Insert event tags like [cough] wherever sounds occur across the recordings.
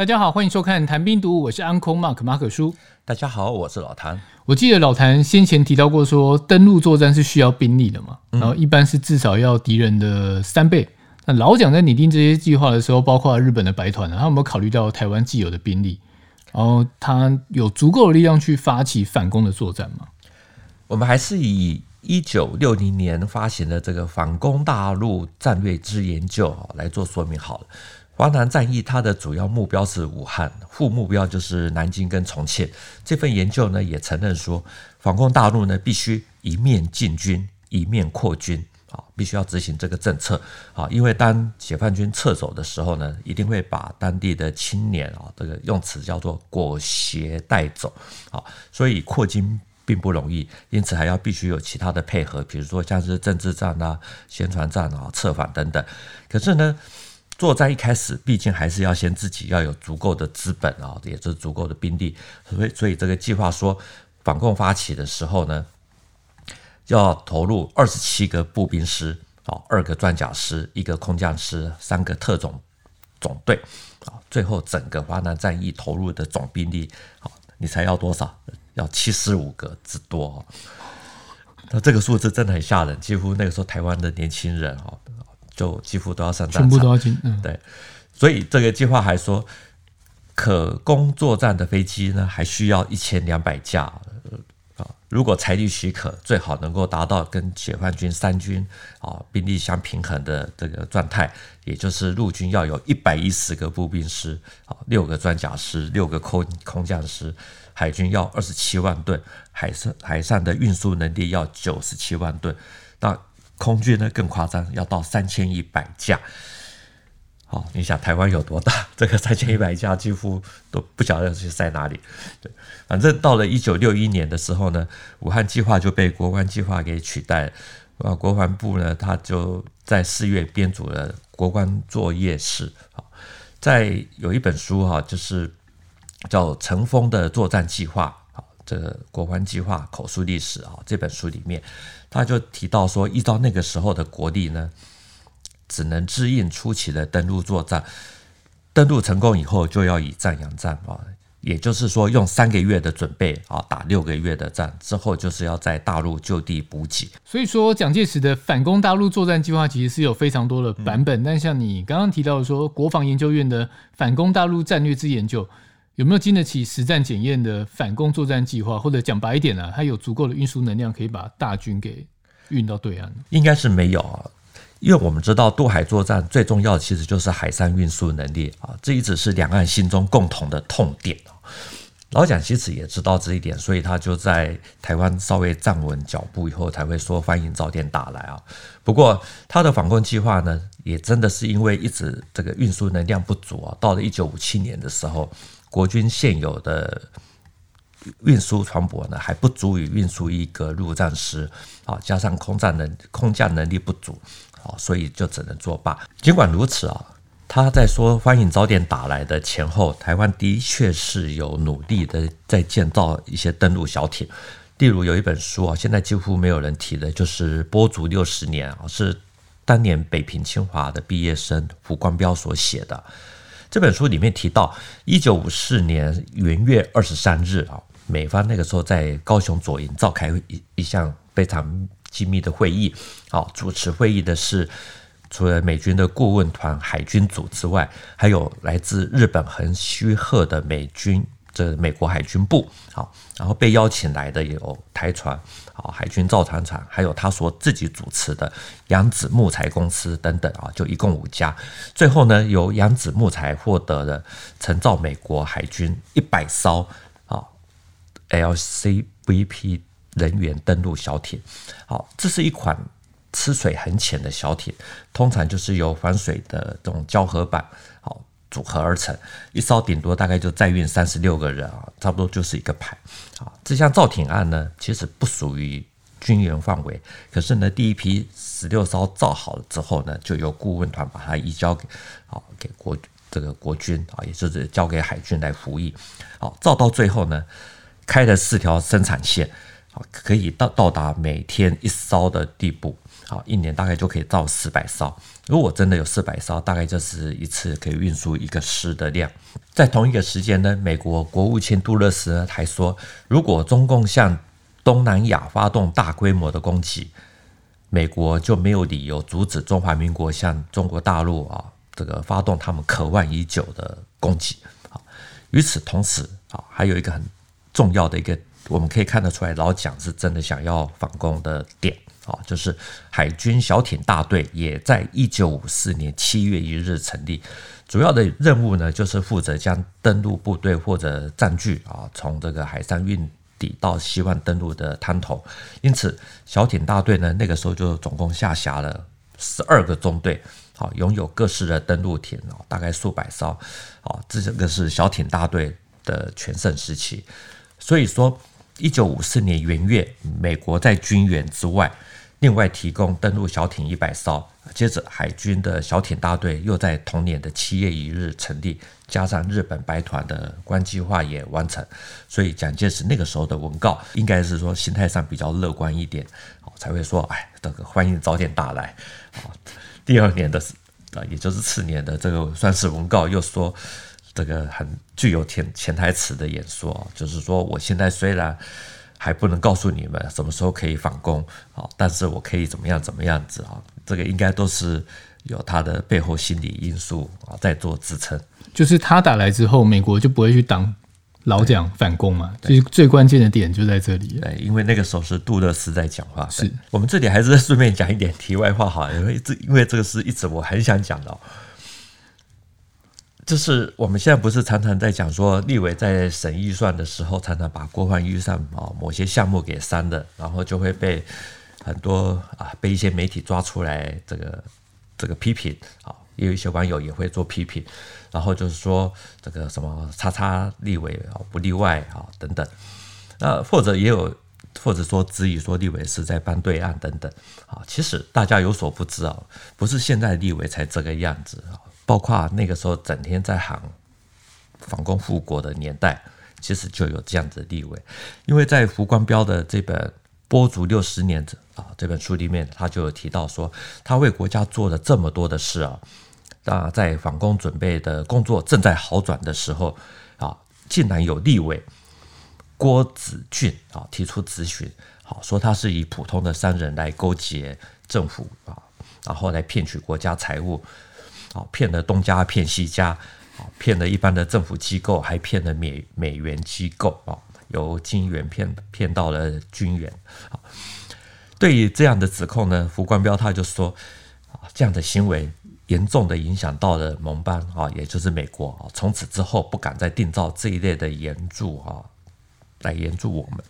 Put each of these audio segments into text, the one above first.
大家好，欢迎收看《谈兵读武》，我是 Uncle Mark 马可叔。大家好，我是老谭。我记得老谭先前提到过，说登陆作战是需要兵力的嘛，然后一般是至少要敌人的三倍。那老蒋在拟定这些计划的时候，包括日本的白团呢，他有没有考虑到台湾既有的兵力？然后他有足够的力量去发起反攻的作战吗？我们还是以一九六零年发行的这个反攻大陆战略之研究来做说明好了。华南战役它的主要目标是武汉，副目标就是南京跟重庆。这份研究呢也承认说，反攻大陆呢必须一面进军，一面扩军。啊，必须要执行这个政策啊，因为当解放军撤走的时候呢，一定会把当地的青年啊，这个用词叫做裹挟带走啊，所以扩军并不容易，因此还要必须有其他的配合，比如说像是政治战啊、宣传战啊、策反等等。可是呢，作战一开始，毕竟还是要先自己要有足够的资本啊，也就是足够的兵力，所以所以这个计划说反共发起的时候呢。要投入二十七个步兵师，啊，二个装甲师，一个空降师，三个特种总队，啊，最后整个华南战役投入的总兵力，啊，你猜要多少？要七十五个之多。那这个数字真的很吓人，几乎那个时候台湾的年轻人啊，就几乎都要上战场，全部都要进。嗯，对，所以这个计划还说，可供作战的飞机呢，还需要一千两百架。如果财力许可，最好能够达到跟解放军三军啊兵力相平衡的这个状态，也就是陆军要有一百一十个步兵师啊，六个装甲师，六个空空降师，海军要二十七万吨，海上海上的运输能力要九十七万吨，那空军呢更夸张，要到三千一百架。好，你想台湾有多大？[laughs] 这个三千一百架几乎都不晓得是在哪里。对，反正到了一九六一年的时候呢，武汉计划就被国防计划给取代了。啊，国防部呢，他就在四月编组了国关作业室。啊，在有一本书哈，就是叫《尘封的作战计划》，这个国关计划口述历史啊，这本书里面他就提到说，依照那个时候的国力呢。只能支应初期的登陆作战，登陆成功以后就要以战养战啊，也就是说用三个月的准备啊打六个月的战，之后就是要在大陆就地补给。所以说蒋介石的反攻大陆作战计划其实是有非常多的版本，嗯、但像你刚刚提到的说，国防研究院的反攻大陆战略之研究有没有经得起实战检验的反攻作战计划？或者讲白一点呢、啊，它有足够的运输能量可以把大军给运到对岸？应该是没有啊。因为我们知道渡海作战最重要的其实就是海上运输能力啊，这一直是两岸心中共同的痛点。老蒋其实也知道这一点，所以他就在台湾稍微站稳脚步以后，才会说欢迎早点打来啊。不过他的反攻计划呢，也真的是因为一直这个运输能量不足啊，到了一九五七年的时候，国军现有的运输船舶呢还不足以运输一个陆战师啊，加上空战能空降能力不足。啊，所以就只能作罢。尽管如此啊，他在说欢迎早点打来的前后，台湾的确是有努力的在建造一些登陆小艇。例如有一本书啊，现在几乎没有人提的，就是《波族六十年》啊，是当年北平清华的毕业生胡光标所写的。这本书里面提到，一九五四年元月二十三日啊，美方那个时候在高雄左营召开一一项非常。机密的会议，啊，主持会议的是除了美军的顾问团海军组之外，还有来自日本横须贺的美军，这美国海军部，好，然后被邀请来的有台船，好，海军造船厂，还有他所自己主持的扬子木材公司等等啊，就一共五家。最后呢，由扬子木材获得了承造美国海军一百艘啊 LCVP。人员登陆小艇，好，这是一款吃水很浅的小艇，通常就是由防水的这种胶合板好组合而成，一艘顶多大概就载运三十六个人啊，差不多就是一个排。啊，这项造艇案呢，其实不属于军援范围，可是呢，第一批十六艘造好了之后呢，就由顾问团把它移交给好给国这个国军啊，也就是交给海军来服役。好，造到最后呢，开了四条生产线。可以到到达每天一艘的地步好，一年大概就可以造四百艘。如果真的有四百艘，大概就是一次可以运输一个师的量。在同一个时间呢，美国国务卿杜勒斯呢还说，如果中共向东南亚发动大规模的攻击，美国就没有理由阻止中华民国向中国大陆啊这个发动他们渴望已久的攻击。好，与此同时啊，还有一个很重要的一个，我们可以看得出来，老蒋是真的想要反攻的点。啊，就是海军小艇大队也在一九五四年七月一日成立，主要的任务呢，就是负责将登陆部队或者占据啊，从这个海上运抵到希望登陆的滩头。因此，小艇大队呢，那个时候就总共下辖了十二个中队，好，拥有各式的登陆艇哦，大概数百艘。好，这个是小艇大队的全盛时期。所以说，一九五四年元月，美国在军援之外。另外提供登陆小艇一百艘，接着海军的小艇大队又在同年的七月一日成立，加上日本白团的关计划也完成，所以蒋介石那个时候的文告应该是说心态上比较乐观一点，才会说哎，这个欢迎早点打来。第二年的啊，也就是次年的这个算是文告，又说这个很具有潜潜台词的演说，就是说我现在虽然。还不能告诉你们什么时候可以反攻啊，但是我可以怎么样怎么样子啊？这个应该都是有他的背后心理因素啊在做支撑。就是他打来之后，美国就不会去挡老蒋反攻嘛？其实最关键的点就在这里。对，因为那个时候是杜勒斯在讲话。是我们这里还是顺便讲一点题外话哈，因为这因为这个是一直我很想讲的。就是我们现在不是常常在讲说，立委在审预算的时候，常常把国防预算啊某些项目给删了，然后就会被很多啊被一些媒体抓出来这个这个批评啊，也有一些网友也会做批评，然后就是说这个什么叉叉立委啊不例外啊等等，那或者也有或者说质疑说立委是在搬对岸等等啊，其实大家有所不知啊，不是现在立委才这个样子啊。包括那个时候整天在喊反攻复国的年代，其实就有这样子的立委，因为在胡光彪的这本《波竹六十年》啊这本书里面，他就有提到说，他为国家做了这么多的事啊，那，在反攻准备的工作正在好转的时候啊，竟然有立委郭子俊啊提出质询，好说他是以普通的商人来勾结政府啊，然后来骗取国家财物。啊，骗了东家，骗西家，啊，骗了一般的政府机构，还骗了美美元机构啊，由金元骗骗到了军元。啊，对于这样的指控呢，胡冠彪他就说，啊，这样的行为严重的影响到了盟邦啊，也就是美国啊，从此之后不敢再订造这一类的援助啊，来援助我们。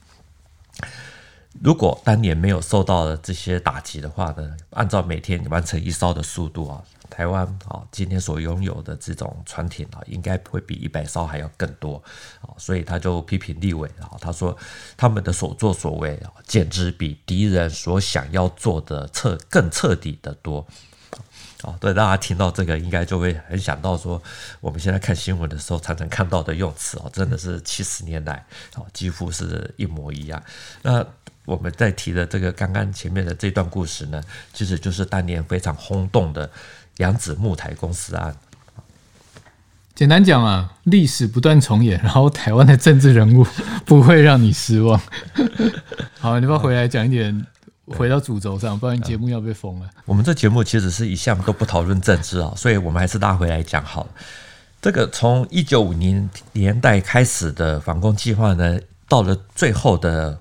如果当年没有受到这些打击的话呢，按照每天完成一艘的速度啊。台湾啊，今天所拥有的这种船艇啊，应该会比一百艘还要更多啊，所以他就批评立委啊，他说他们的所作所为啊，简直比敌人所想要做的彻更彻底的多啊。对，大家听到这个，应该就会很想到说，我们现在看新闻的时候常常看到的用词啊，真的是七十年来啊，几乎是一模一样。那我们在提的这个刚刚前面的这段故事呢，其实就是当年非常轰动的。扬子木台公司案，简单讲啊，历史不断重演，然后台湾的政治人物 [laughs] 不会让你失望。[laughs] 好，你不要回来讲一点，回到主轴上，不然节目要被封了。我们这节目其实是一向都不讨论政治啊，所以我们还是拉回来讲好了。这个从一九五零年代开始的反攻计划呢，到了最后的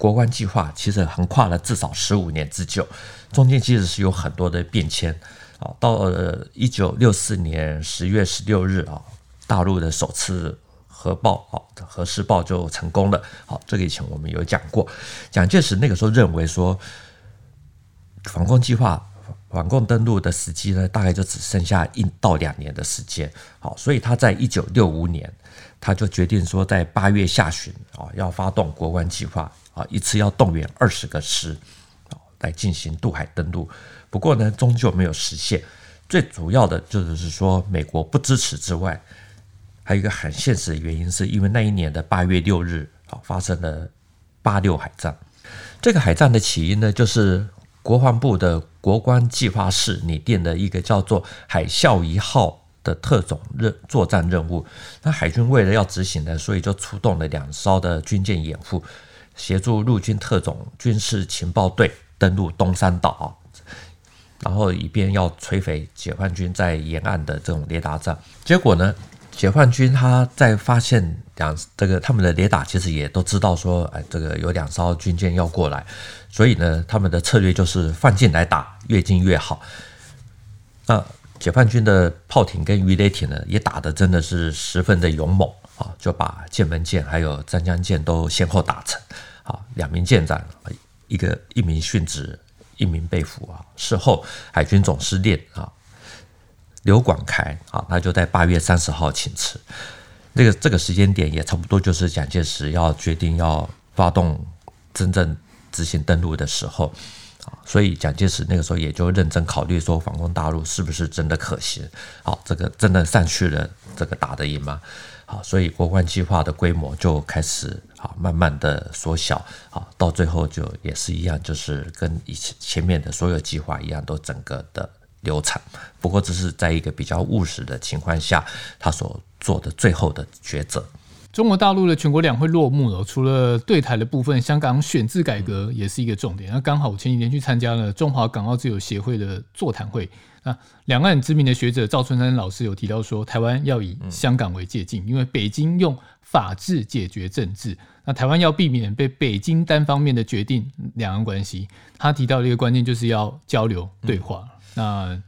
国关计划，其实横跨了至少十五年之久，中间其实是有很多的变迁。啊，到了一九六四年十月十六日啊，大陆的首次核爆啊，核试爆就成功了。好，这个以前我们有讲过，蒋介石那个时候认为说，反攻计划、反攻登陆的时机呢，大概就只剩下一到两年的时间。好，所以他在一九六五年，他就决定说，在八月下旬啊，要发动国关计划啊，一次要动员二十个师啊，来进行渡海登陆。不过呢，终究没有实现。最主要的就是说，美国不支持之外，还有一个很现实的原因，是因为那一年的八月六日啊，发生了八六海战。这个海战的起因呢，就是国防部的国关计划室拟定的一个叫做“海啸一号”的特种任作战任务。那海军为了要执行呢，所以就出动了两艘的军舰掩护，协助陆军特种军事情报队登陆东山岛，然后以便要摧毁解放军在沿岸的这种雷达站。结果呢，解放军他在发现两这个他们的雷达其实也都知道说，哎，这个有两艘军舰要过来，所以呢，他们的策略就是放进来打，越近越好。那解放军的炮艇跟鱼雷艇呢，也打得真的是十分的勇猛啊，就把剑门舰还有湛江舰都先后打沉，啊，两名舰长，一个一名殉职，一名被俘啊。事后，海军总司令啊。刘广开啊，他就在八月三十号请辞。那个这个时间点也差不多，就是蒋介石要决定要发动真正执行登陆的时候，所以蒋介石那个时候也就认真考虑说，反攻大陆是不是真的可行？好，这个真的上去了，这个打得赢吗？好，所以国关计划的规模就开始啊，慢慢的缩小啊，到最后就也是一样，就是跟以前前面的所有计划一样，都整个的。流产，不过这是在一个比较务实的情况下，他所做的最后的抉择。中国大陆的全国两会落幕了，除了对台的部分，香港选制改革也是一个重点。那刚好我前几天去参加了中华港澳自由协会的座谈会，那两岸知名的学者赵春山老师有提到说，台湾要以香港为借鉴，因为北京用法治解决政治，那台湾要避免被北京单方面的决定两岸关系。他提到的一个关键就是要交流对话。那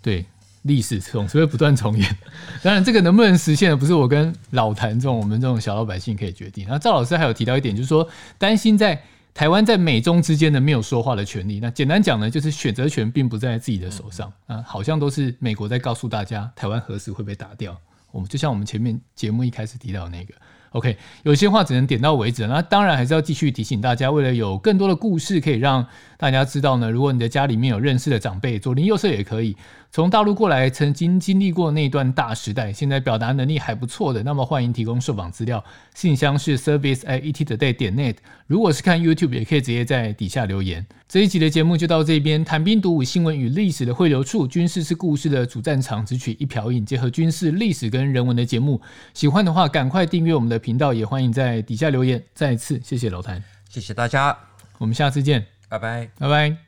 对历史总是会不断重演，[laughs] 当然这个能不能实现的不是我跟老谭这种我们这种小老百姓可以决定。那赵老师还有提到一点，就是说担心在台湾在美中之间的没有说话的权利。那简单讲呢，就是选择权并不在自己的手上啊，好像都是美国在告诉大家台湾何时会被打掉。我们就像我们前面节目一开始提到那个。OK，有些话只能点到为止。那当然还是要继续提醒大家，为了有更多的故事可以让大家知道呢。如果你的家里面有认识的长辈，左邻右舍也可以。从大陆过来，曾经经历过那段大时代，现在表达能力还不错的，那么欢迎提供受访资料，信箱是 service at ettoday 点 net。如果是看 YouTube，也可以直接在底下留言。这一集的节目就到这边，谈兵读武，新闻与历史的汇流处，军事是故事的主战场，只取一瓢饮，结合军事历史跟人文的节目。喜欢的话，赶快订阅我们的频道，也欢迎在底下留言。再次谢谢老谭，谢谢大家，我们下次见，拜拜，拜拜。